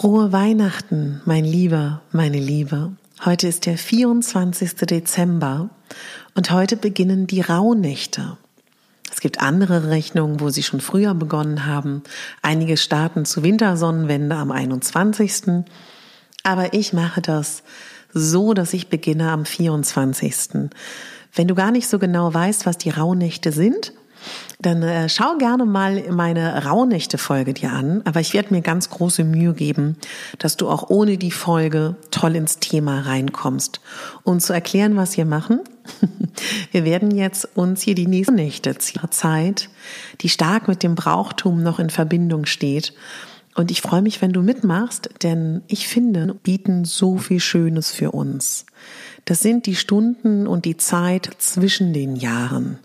Frohe Weihnachten, mein Lieber, meine Liebe. Heute ist der 24. Dezember und heute beginnen die Rauhnächte. Es gibt andere Rechnungen, wo sie schon früher begonnen haben. Einige starten zu Wintersonnenwende am 21. Aber ich mache das so, dass ich beginne am 24. Wenn du gar nicht so genau weißt, was die Rauhnächte sind, dann äh, schau gerne mal meine Rauhnächte-Folge dir an. Aber ich werde mir ganz große Mühe geben, dass du auch ohne die Folge toll ins Thema reinkommst. Um zu erklären, was wir machen, wir werden jetzt uns hier die nächsten Nächte Zeit, die stark mit dem Brauchtum noch in Verbindung steht. Und ich freue mich, wenn du mitmachst, denn ich finde, bieten so viel Schönes für uns. Das sind die Stunden und die Zeit zwischen den Jahren.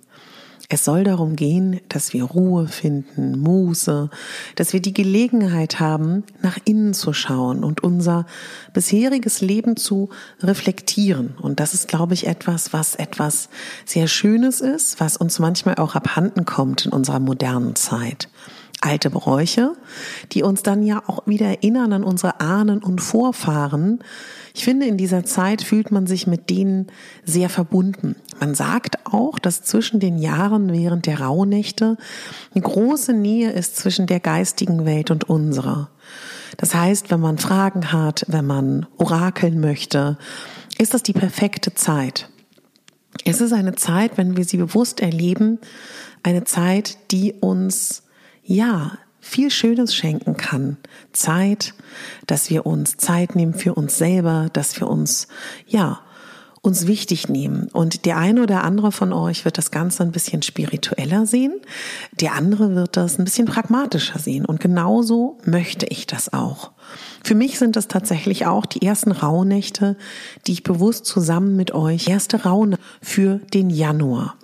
Es soll darum gehen, dass wir Ruhe finden, Muße, dass wir die Gelegenheit haben, nach innen zu schauen und unser bisheriges Leben zu reflektieren. Und das ist, glaube ich, etwas, was etwas sehr Schönes ist, was uns manchmal auch abhanden kommt in unserer modernen Zeit alte Bräuche, die uns dann ja auch wieder erinnern an unsere Ahnen und Vorfahren. Ich finde, in dieser Zeit fühlt man sich mit denen sehr verbunden. Man sagt auch, dass zwischen den Jahren während der Rauhnächte eine große Nähe ist zwischen der geistigen Welt und unserer. Das heißt, wenn man Fragen hat, wenn man orakeln möchte, ist das die perfekte Zeit. Es ist eine Zeit, wenn wir sie bewusst erleben, eine Zeit, die uns ja, viel Schönes schenken kann. Zeit, dass wir uns Zeit nehmen für uns selber, dass wir uns, ja, uns wichtig nehmen. Und der eine oder andere von euch wird das Ganze ein bisschen spiritueller sehen, der andere wird das ein bisschen pragmatischer sehen. Und genauso möchte ich das auch. Für mich sind das tatsächlich auch die ersten Rauhnächte, die ich bewusst zusammen mit euch, erste Rauhnacht für den Januar.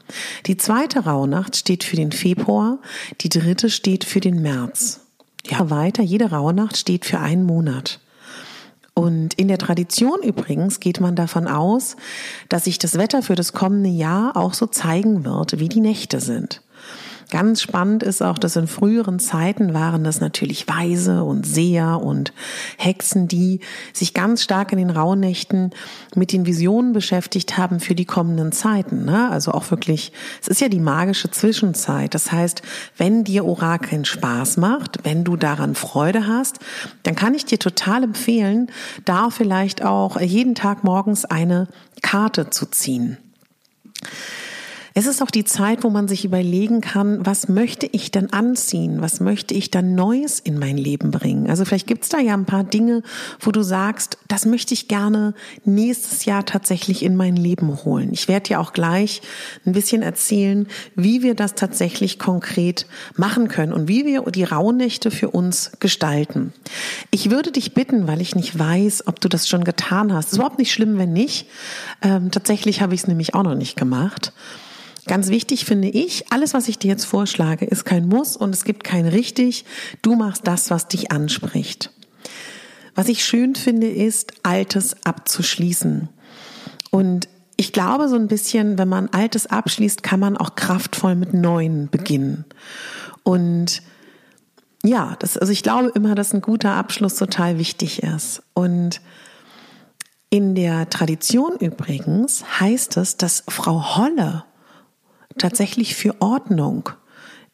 Die zweite Rauhnacht steht für den Februar, die dritte steht für den März. Ja, weiter, jede Rauhnacht steht für einen Monat. Und in der Tradition übrigens geht man davon aus, dass sich das Wetter für das kommende Jahr auch so zeigen wird, wie die Nächte sind. Ganz spannend ist auch, dass in früheren Zeiten waren das natürlich Weise und Seher und Hexen, die sich ganz stark in den Rauhnächten mit den Visionen beschäftigt haben für die kommenden Zeiten. Ne? Also auch wirklich, es ist ja die magische Zwischenzeit. Das heißt, wenn dir Orakeln Spaß macht, wenn du daran Freude hast, dann kann ich dir total empfehlen, da vielleicht auch jeden Tag morgens eine Karte zu ziehen. Es ist auch die Zeit, wo man sich überlegen kann, was möchte ich denn anziehen? Was möchte ich dann Neues in mein Leben bringen? Also vielleicht gibt's da ja ein paar Dinge, wo du sagst, das möchte ich gerne nächstes Jahr tatsächlich in mein Leben holen. Ich werde dir auch gleich ein bisschen erzählen, wie wir das tatsächlich konkret machen können und wie wir die Rauhnächte für uns gestalten. Ich würde dich bitten, weil ich nicht weiß, ob du das schon getan hast. Ist überhaupt nicht schlimm, wenn nicht. Ähm, tatsächlich habe ich es nämlich auch noch nicht gemacht. Ganz wichtig finde ich, alles, was ich dir jetzt vorschlage, ist kein Muss und es gibt kein richtig. Du machst das, was dich anspricht. Was ich schön finde, ist, Altes abzuschließen. Und ich glaube so ein bisschen, wenn man Altes abschließt, kann man auch kraftvoll mit Neuen beginnen. Und ja, das, also ich glaube immer, dass ein guter Abschluss total wichtig ist. Und in der Tradition übrigens heißt es, dass Frau Holle tatsächlich für Ordnung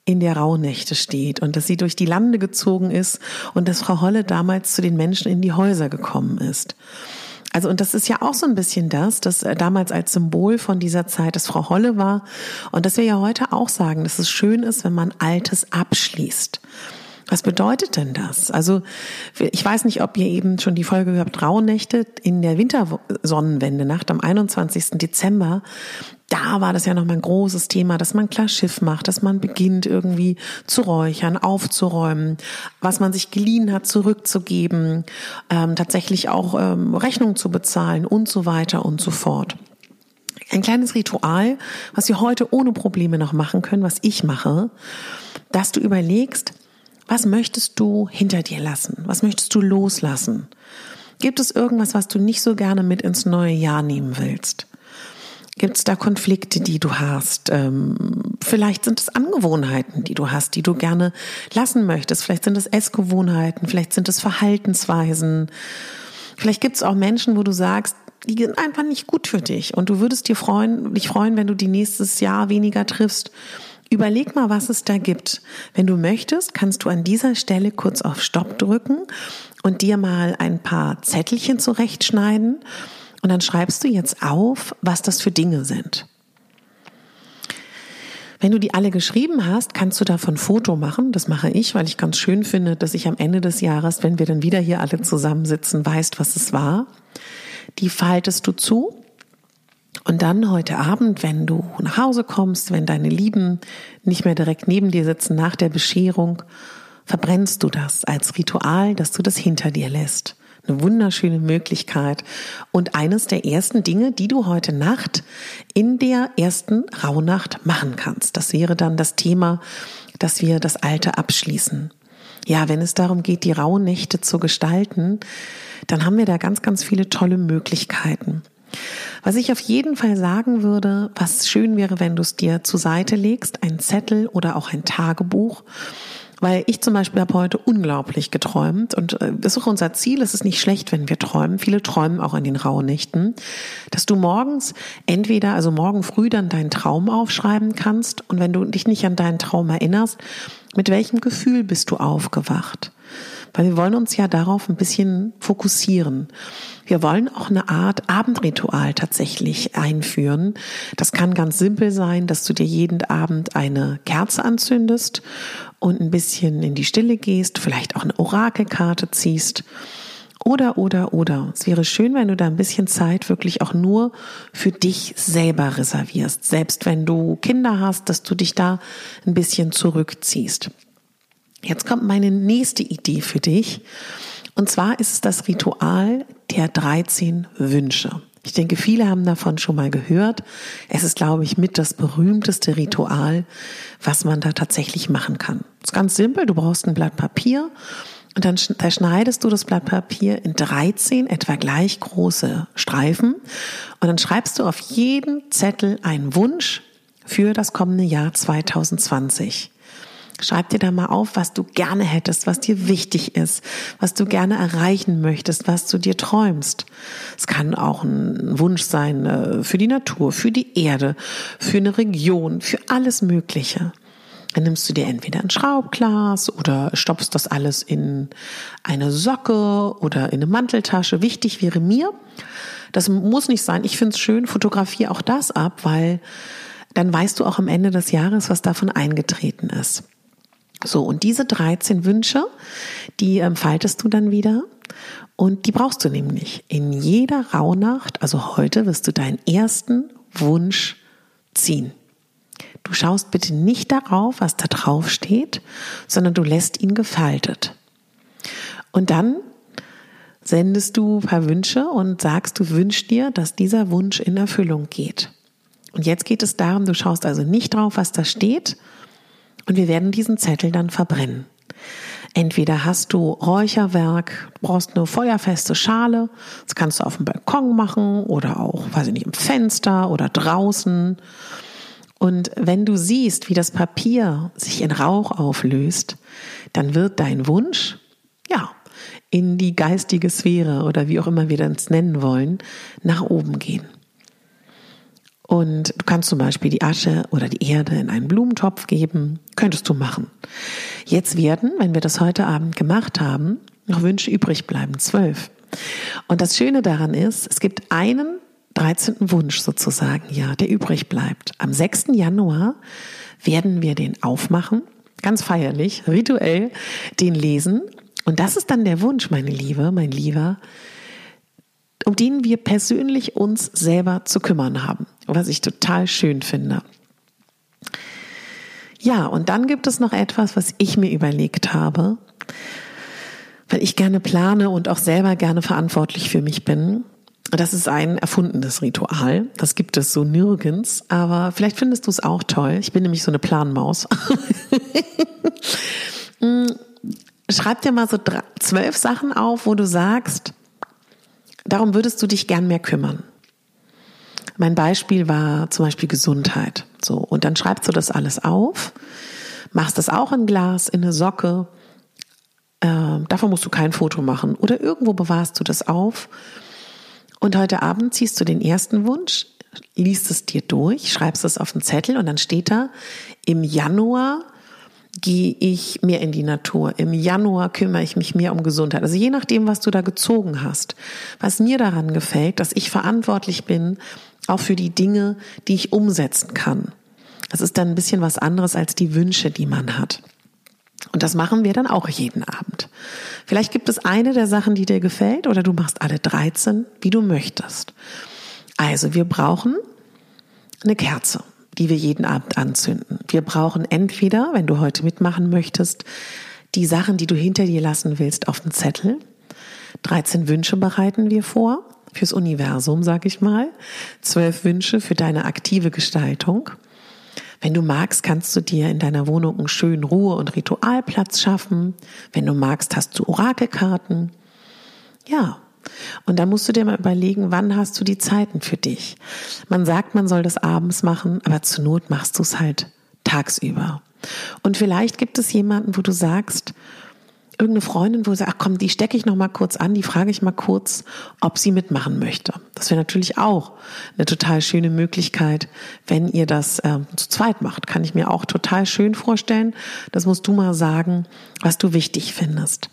in der Rauhnächte steht und dass sie durch die Lande gezogen ist und dass Frau Holle damals zu den Menschen in die Häuser gekommen ist. Also, und das ist ja auch so ein bisschen das, das äh, damals als Symbol von dieser Zeit das Frau Holle war. Und dass wir ja heute auch sagen, dass es schön ist, wenn man Altes abschließt. Was bedeutet denn das? Also ich weiß nicht, ob ihr eben schon die Folge gehört habt, Rauhnächte in der Wintersonnenwende-Nacht am 21. Dezember. Da war das ja nochmal ein großes Thema, dass man klar Schiff macht, dass man beginnt irgendwie zu räuchern, aufzuräumen, was man sich geliehen hat, zurückzugeben, ähm, tatsächlich auch ähm, Rechnungen zu bezahlen und so weiter und so fort. Ein kleines Ritual, was wir heute ohne Probleme noch machen können, was ich mache, dass du überlegst, was möchtest du hinter dir lassen? Was möchtest du loslassen? Gibt es irgendwas, was du nicht so gerne mit ins neue Jahr nehmen willst? Gibt es da Konflikte, die du hast? Ähm, vielleicht sind es Angewohnheiten, die du hast, die du gerne lassen möchtest. Vielleicht sind es Essgewohnheiten, vielleicht sind es Verhaltensweisen. Vielleicht gibt es auch Menschen, wo du sagst, die sind einfach nicht gut für dich und du würdest dir freuen, dich freuen, wenn du die nächstes Jahr weniger triffst Überleg mal, was es da gibt. Wenn du möchtest, kannst du an dieser Stelle kurz auf Stopp drücken und dir mal ein paar Zettelchen zurechtschneiden und dann schreibst du jetzt auf, was das für Dinge sind. Wenn du die alle geschrieben hast, kannst du davon ein Foto machen. Das mache ich, weil ich ganz schön finde, dass ich am Ende des Jahres, wenn wir dann wieder hier alle zusammensitzen, weißt, was es war. Die faltest du zu und dann heute Abend, wenn du nach Hause kommst, wenn deine Lieben nicht mehr direkt neben dir sitzen nach der Bescherung, verbrennst du das als Ritual, dass du das hinter dir lässt. Eine wunderschöne Möglichkeit und eines der ersten Dinge, die du heute Nacht in der ersten Rauhnacht machen kannst. Das wäre dann das Thema, dass wir das Alte abschließen. Ja, wenn es darum geht, die Rauhnächte zu gestalten, dann haben wir da ganz, ganz viele tolle Möglichkeiten. Was ich auf jeden Fall sagen würde, was schön wäre, wenn du es dir zur Seite legst, ein Zettel oder auch ein Tagebuch. Weil ich zum Beispiel habe heute unglaublich geträumt und äh, das ist auch unser Ziel. Es ist nicht schlecht, wenn wir träumen. Viele träumen auch an den Rauhnächten, dass du morgens entweder, also morgen früh dann deinen Traum aufschreiben kannst und wenn du dich nicht an deinen Traum erinnerst, mit welchem Gefühl bist du aufgewacht? Weil wir wollen uns ja darauf ein bisschen fokussieren. Wir wollen auch eine Art Abendritual tatsächlich einführen. Das kann ganz simpel sein, dass du dir jeden Abend eine Kerze anzündest und ein bisschen in die Stille gehst, vielleicht auch eine Orakelkarte ziehst. Oder, oder, oder. Es wäre schön, wenn du da ein bisschen Zeit wirklich auch nur für dich selber reservierst. Selbst wenn du Kinder hast, dass du dich da ein bisschen zurückziehst. Jetzt kommt meine nächste Idee für dich. Und zwar ist es das Ritual der 13 Wünsche. Ich denke, viele haben davon schon mal gehört. Es ist, glaube ich, mit das berühmteste Ritual, was man da tatsächlich machen kann. Es ist ganz simpel. Du brauchst ein Blatt Papier und dann zerschneidest du das Blatt Papier in 13 etwa gleich große Streifen und dann schreibst du auf jeden Zettel einen Wunsch für das kommende Jahr 2020. Schreib dir da mal auf, was du gerne hättest, was dir wichtig ist, was du gerne erreichen möchtest, was du dir träumst. Es kann auch ein Wunsch sein äh, für die Natur, für die Erde, für eine Region, für alles Mögliche. Dann nimmst du dir entweder ein Schraubglas oder stopfst das alles in eine Socke oder in eine Manteltasche. Wichtig wäre mir, das muss nicht sein. Ich finde es schön, fotografiere auch das ab, weil dann weißt du auch am Ende des Jahres, was davon eingetreten ist. So, und diese 13 Wünsche, die ähm, faltest du dann wieder und die brauchst du nämlich. In jeder Rauhnacht, also heute, wirst du deinen ersten Wunsch ziehen. Du schaust bitte nicht darauf, was da drauf steht, sondern du lässt ihn gefaltet. Und dann sendest du ein paar Wünsche und sagst, du wünschst dir, dass dieser Wunsch in Erfüllung geht. Und jetzt geht es darum, du schaust also nicht drauf, was da steht, und wir werden diesen Zettel dann verbrennen. Entweder hast du Räucherwerk, brauchst eine feuerfeste Schale, das kannst du auf dem Balkon machen oder auch, weiß ich nicht, im Fenster oder draußen. Und wenn du siehst, wie das Papier sich in Rauch auflöst, dann wird dein Wunsch, ja, in die geistige Sphäre oder wie auch immer wir das nennen wollen, nach oben gehen. Und du kannst zum Beispiel die Asche oder die Erde in einen Blumentopf geben. Könntest du machen. Jetzt werden, wenn wir das heute Abend gemacht haben, noch Wünsche übrig bleiben. Zwölf. Und das Schöne daran ist, es gibt einen 13. Wunsch sozusagen, ja, der übrig bleibt. Am 6. Januar werden wir den aufmachen, ganz feierlich, rituell, den lesen. Und das ist dann der Wunsch, meine Liebe, mein Lieber, um den wir persönlich uns selber zu kümmern haben, was ich total schön finde. Ja, und dann gibt es noch etwas, was ich mir überlegt habe, weil ich gerne plane und auch selber gerne verantwortlich für mich bin. Das ist ein erfundenes Ritual. Das gibt es so nirgends, aber vielleicht findest du es auch toll. Ich bin nämlich so eine Planmaus. Schreib dir mal so zwölf Sachen auf, wo du sagst, darum würdest du dich gern mehr kümmern. Mein Beispiel war zum Beispiel Gesundheit. So. Und dann schreibst du das alles auf, machst das auch in Glas, in eine Socke. Äh, davon musst du kein Foto machen. Oder irgendwo bewahrst du das auf. Und heute Abend ziehst du den ersten Wunsch, liest es dir durch, schreibst es auf den Zettel und dann steht da, im Januar gehe ich mehr in die Natur. Im Januar kümmere ich mich mehr um Gesundheit. Also je nachdem, was du da gezogen hast. Was mir daran gefällt, dass ich verantwortlich bin, auch für die Dinge, die ich umsetzen kann. Das ist dann ein bisschen was anderes als die Wünsche, die man hat. Und das machen wir dann auch jeden Abend. Vielleicht gibt es eine der Sachen, die dir gefällt, oder du machst alle 13, wie du möchtest. Also wir brauchen eine Kerze die wir jeden Abend anzünden. Wir brauchen entweder, wenn du heute mitmachen möchtest, die Sachen, die du hinter dir lassen willst, auf den Zettel. 13 Wünsche bereiten wir vor fürs Universum, sag ich mal. Zwölf Wünsche für deine aktive Gestaltung. Wenn du magst, kannst du dir in deiner Wohnung einen schönen Ruhe- und Ritualplatz schaffen. Wenn du magst, hast du Orakelkarten. Ja, und da musst du dir mal überlegen, wann hast du die Zeiten für dich. Man sagt, man soll das abends machen, aber zur Not machst du es halt tagsüber. Und vielleicht gibt es jemanden, wo du sagst, irgendeine Freundin, wo du sagst, ach komm, die stecke ich noch mal kurz an, die frage ich mal kurz, ob sie mitmachen möchte. Das wäre natürlich auch eine total schöne Möglichkeit, wenn ihr das äh, zu zweit macht. Kann ich mir auch total schön vorstellen. Das musst du mal sagen, was du wichtig findest.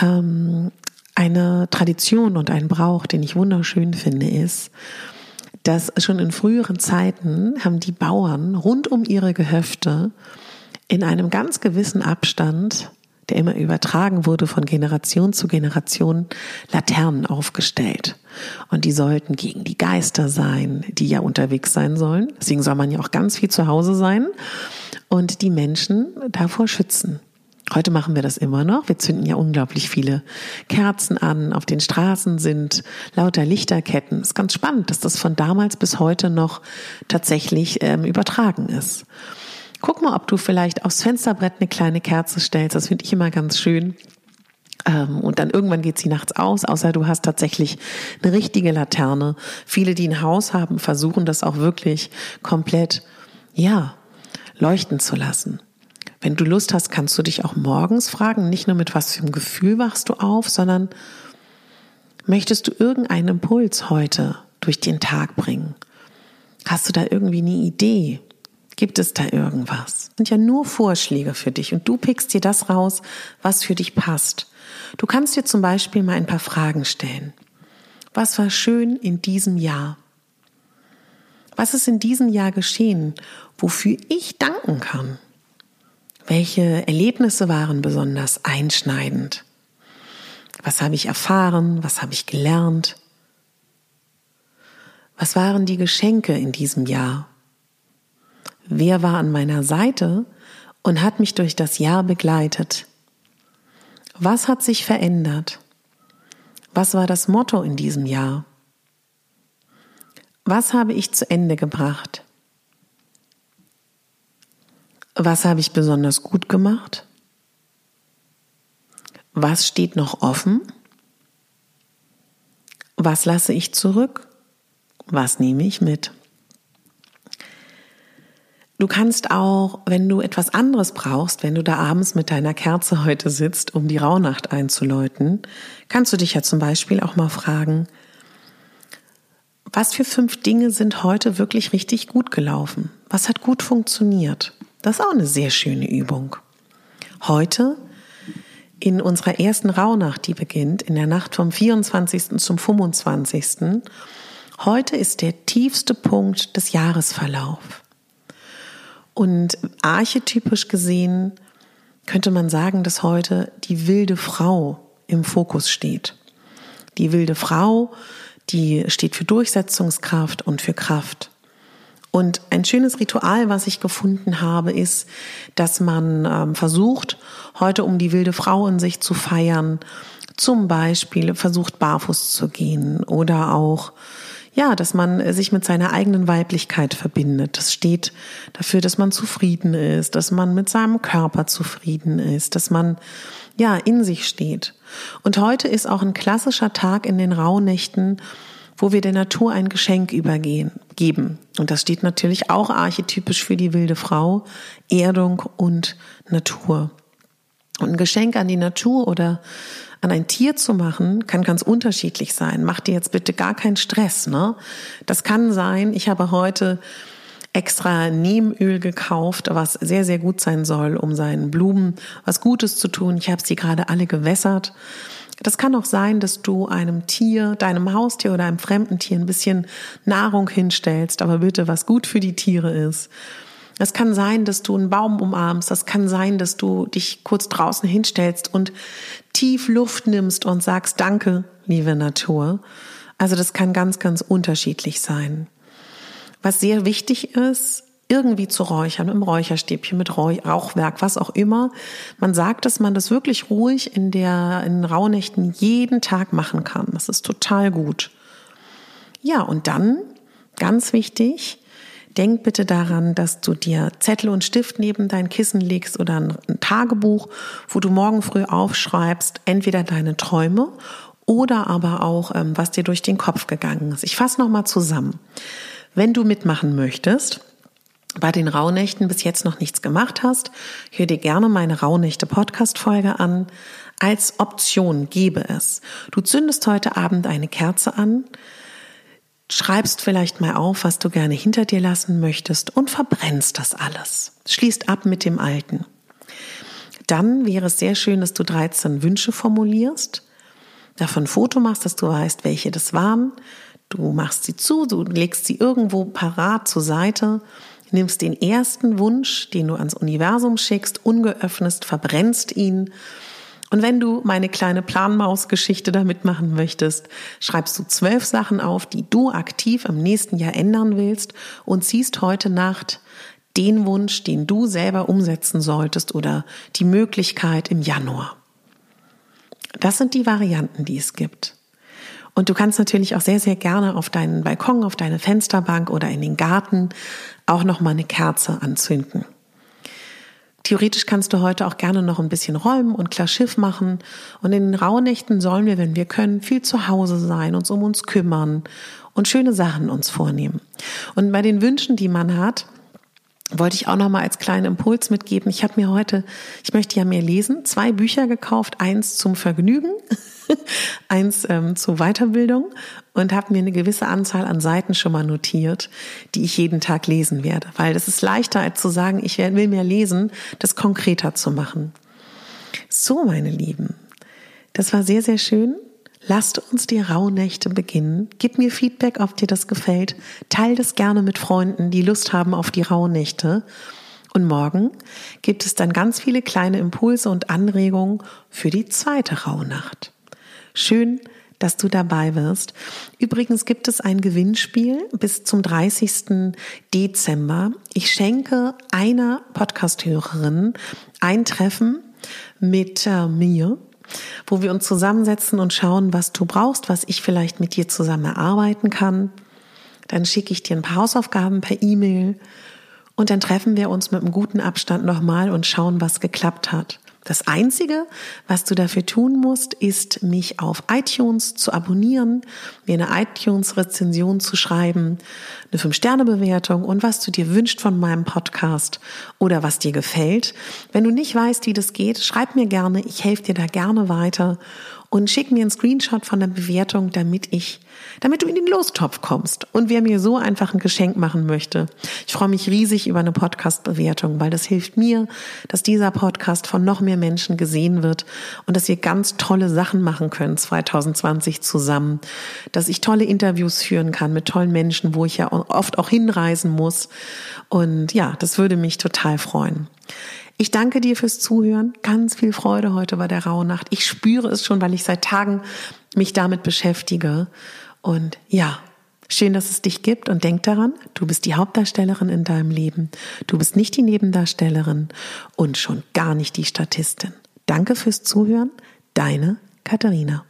Ähm, eine Tradition und ein Brauch, den ich wunderschön finde, ist, dass schon in früheren Zeiten haben die Bauern rund um ihre Gehöfte in einem ganz gewissen Abstand, der immer übertragen wurde von Generation zu Generation, Laternen aufgestellt. Und die sollten gegen die Geister sein, die ja unterwegs sein sollen. Deswegen soll man ja auch ganz viel zu Hause sein und die Menschen davor schützen. Heute machen wir das immer noch. Wir zünden ja unglaublich viele Kerzen an. Auf den Straßen sind lauter Lichterketten. Ist ganz spannend, dass das von damals bis heute noch tatsächlich ähm, übertragen ist. Guck mal, ob du vielleicht aufs Fensterbrett eine kleine Kerze stellst. Das finde ich immer ganz schön. Ähm, und dann irgendwann geht sie nachts aus, außer du hast tatsächlich eine richtige Laterne. Viele, die ein Haus haben, versuchen das auch wirklich komplett, ja, leuchten zu lassen. Wenn du Lust hast, kannst du dich auch morgens fragen, nicht nur mit was für einem Gefühl wachst du auf, sondern möchtest du irgendeinen Impuls heute durch den Tag bringen? Hast du da irgendwie eine Idee? Gibt es da irgendwas? Das sind ja nur Vorschläge für dich und du pickst dir das raus, was für dich passt. Du kannst dir zum Beispiel mal ein paar Fragen stellen. Was war schön in diesem Jahr? Was ist in diesem Jahr geschehen, wofür ich danken kann? Welche Erlebnisse waren besonders einschneidend? Was habe ich erfahren? Was habe ich gelernt? Was waren die Geschenke in diesem Jahr? Wer war an meiner Seite und hat mich durch das Jahr begleitet? Was hat sich verändert? Was war das Motto in diesem Jahr? Was habe ich zu Ende gebracht? Was habe ich besonders gut gemacht? Was steht noch offen? Was lasse ich zurück? Was nehme ich mit? Du kannst auch, wenn du etwas anderes brauchst, wenn du da abends mit deiner Kerze heute sitzt, um die Rauhnacht einzuläuten, kannst du dich ja zum Beispiel auch mal fragen, was für fünf Dinge sind heute wirklich richtig gut gelaufen? Was hat gut funktioniert? Das ist auch eine sehr schöne Übung. Heute in unserer ersten Rauhnacht, die beginnt, in der Nacht vom 24. zum 25. Heute ist der tiefste Punkt des Jahresverlaufs. Und archetypisch gesehen könnte man sagen, dass heute die wilde Frau im Fokus steht. Die wilde Frau, die steht für Durchsetzungskraft und für Kraft. Und ein schönes Ritual, was ich gefunden habe, ist, dass man ähm, versucht, heute um die wilde Frau in sich zu feiern, zum Beispiel versucht barfuß zu gehen oder auch ja, dass man sich mit seiner eigenen Weiblichkeit verbindet. Das steht dafür, dass man zufrieden ist, dass man mit seinem Körper zufrieden ist, dass man ja in sich steht. Und heute ist auch ein klassischer Tag in den Rauhnächten, wo wir der Natur ein Geschenk übergehen, geben. Und das steht natürlich auch archetypisch für die wilde Frau, Erdung und Natur. Und ein Geschenk an die Natur oder an ein Tier zu machen, kann ganz unterschiedlich sein. Mach dir jetzt bitte gar keinen Stress. Ne? Das kann sein, ich habe heute extra Neemöl gekauft, was sehr, sehr gut sein soll, um seinen Blumen was Gutes zu tun. Ich habe sie gerade alle gewässert. Das kann auch sein, dass du einem Tier, deinem Haustier oder einem fremden Tier ein bisschen Nahrung hinstellst, aber bitte was gut für die Tiere ist. Es kann sein, dass du einen Baum umarmst. Das kann sein, dass du dich kurz draußen hinstellst und tief Luft nimmst und sagst Danke, liebe Natur. Also das kann ganz, ganz unterschiedlich sein. Was sehr wichtig ist, irgendwie zu räuchern, im Räucherstäbchen, mit Rauchwerk, was auch immer. Man sagt, dass man das wirklich ruhig in der, in Rauhnächten jeden Tag machen kann. Das ist total gut. Ja, und dann, ganz wichtig, Denk bitte daran, dass du dir Zettel und Stift neben dein Kissen legst oder ein Tagebuch, wo du morgen früh aufschreibst, entweder deine Träume oder aber auch, ähm, was dir durch den Kopf gegangen ist. Ich fasse nochmal zusammen. Wenn du mitmachen möchtest, bei den Rauhnächten bis jetzt noch nichts gemacht hast, hör dir gerne meine Rauhnächte Podcast Folge an. Als Option gebe es. Du zündest heute Abend eine Kerze an, schreibst vielleicht mal auf, was du gerne hinter dir lassen möchtest und verbrennst das alles. Schließt ab mit dem Alten. Dann wäre es sehr schön, dass du 13 Wünsche formulierst, davon ein Foto machst, dass du weißt, welche das waren. Du machst sie zu, du legst sie irgendwo parat zur Seite, nimmst den ersten Wunsch, den du ans Universum schickst, ungeöffnet, verbrennst ihn und wenn du meine kleine Planmaus-Geschichte da mitmachen möchtest, schreibst du zwölf Sachen auf, die du aktiv im nächsten Jahr ändern willst und ziehst heute Nacht den Wunsch, den du selber umsetzen solltest oder die Möglichkeit im Januar. Das sind die Varianten, die es gibt. Und du kannst natürlich auch sehr, sehr gerne auf deinen Balkon, auf deine Fensterbank oder in den Garten auch noch mal eine Kerze anzünden. Theoretisch kannst du heute auch gerne noch ein bisschen räumen und klar Schiff machen. Und in den Rauhnächten sollen wir, wenn wir können, viel zu Hause sein, uns um uns kümmern und schöne Sachen uns vornehmen. Und bei den Wünschen, die man hat, wollte ich auch noch mal als kleinen Impuls mitgeben. Ich habe mir heute, ich möchte ja mehr lesen, zwei Bücher gekauft, eins zum Vergnügen, eins ähm, zur Weiterbildung und habe mir eine gewisse Anzahl an Seiten schon mal notiert, die ich jeden Tag lesen werde, weil das ist leichter als zu sagen, ich will mehr lesen, das konkreter zu machen. So, meine Lieben, das war sehr sehr schön. Lasst uns die Rauhnächte beginnen. Gib mir Feedback, ob dir das gefällt. Teil das gerne mit Freunden, die Lust haben auf die Rauhnächte. Und morgen gibt es dann ganz viele kleine Impulse und Anregungen für die zweite Rauhnacht. Schön, dass du dabei wirst. Übrigens gibt es ein Gewinnspiel bis zum 30. Dezember. Ich schenke einer Podcasthörerin ein Treffen mit äh, mir wo wir uns zusammensetzen und schauen, was du brauchst, was ich vielleicht mit dir zusammen erarbeiten kann. Dann schicke ich dir ein paar Hausaufgaben per E-Mail und dann treffen wir uns mit einem guten Abstand nochmal und schauen, was geklappt hat. Das Einzige, was du dafür tun musst, ist, mich auf iTunes zu abonnieren, mir eine iTunes-Rezension zu schreiben, eine 5-Sterne-Bewertung und was du dir wünschst von meinem Podcast oder was dir gefällt. Wenn du nicht weißt, wie das geht, schreib mir gerne. Ich helfe dir da gerne weiter und schick mir einen Screenshot von der Bewertung, damit ich, damit du in den Lostopf kommst. Und wer mir so einfach ein Geschenk machen möchte, ich freue mich riesig über eine Podcast-Bewertung, weil das hilft mir, dass dieser Podcast von noch mehr Menschen gesehen wird und dass wir ganz tolle Sachen machen können 2020 zusammen, dass ich tolle Interviews führen kann mit tollen Menschen, wo ich ja oft auch hinreisen muss. Und ja, das würde mich total freuen. Ich danke dir fürs Zuhören. Ganz viel Freude heute bei der Rauhnacht. Ich spüre es schon, weil ich seit Tagen mich damit beschäftige. Und ja, schön, dass es dich gibt. Und denk daran, du bist die Hauptdarstellerin in deinem Leben. Du bist nicht die Nebendarstellerin und schon gar nicht die Statistin. Danke fürs Zuhören. Deine Katharina.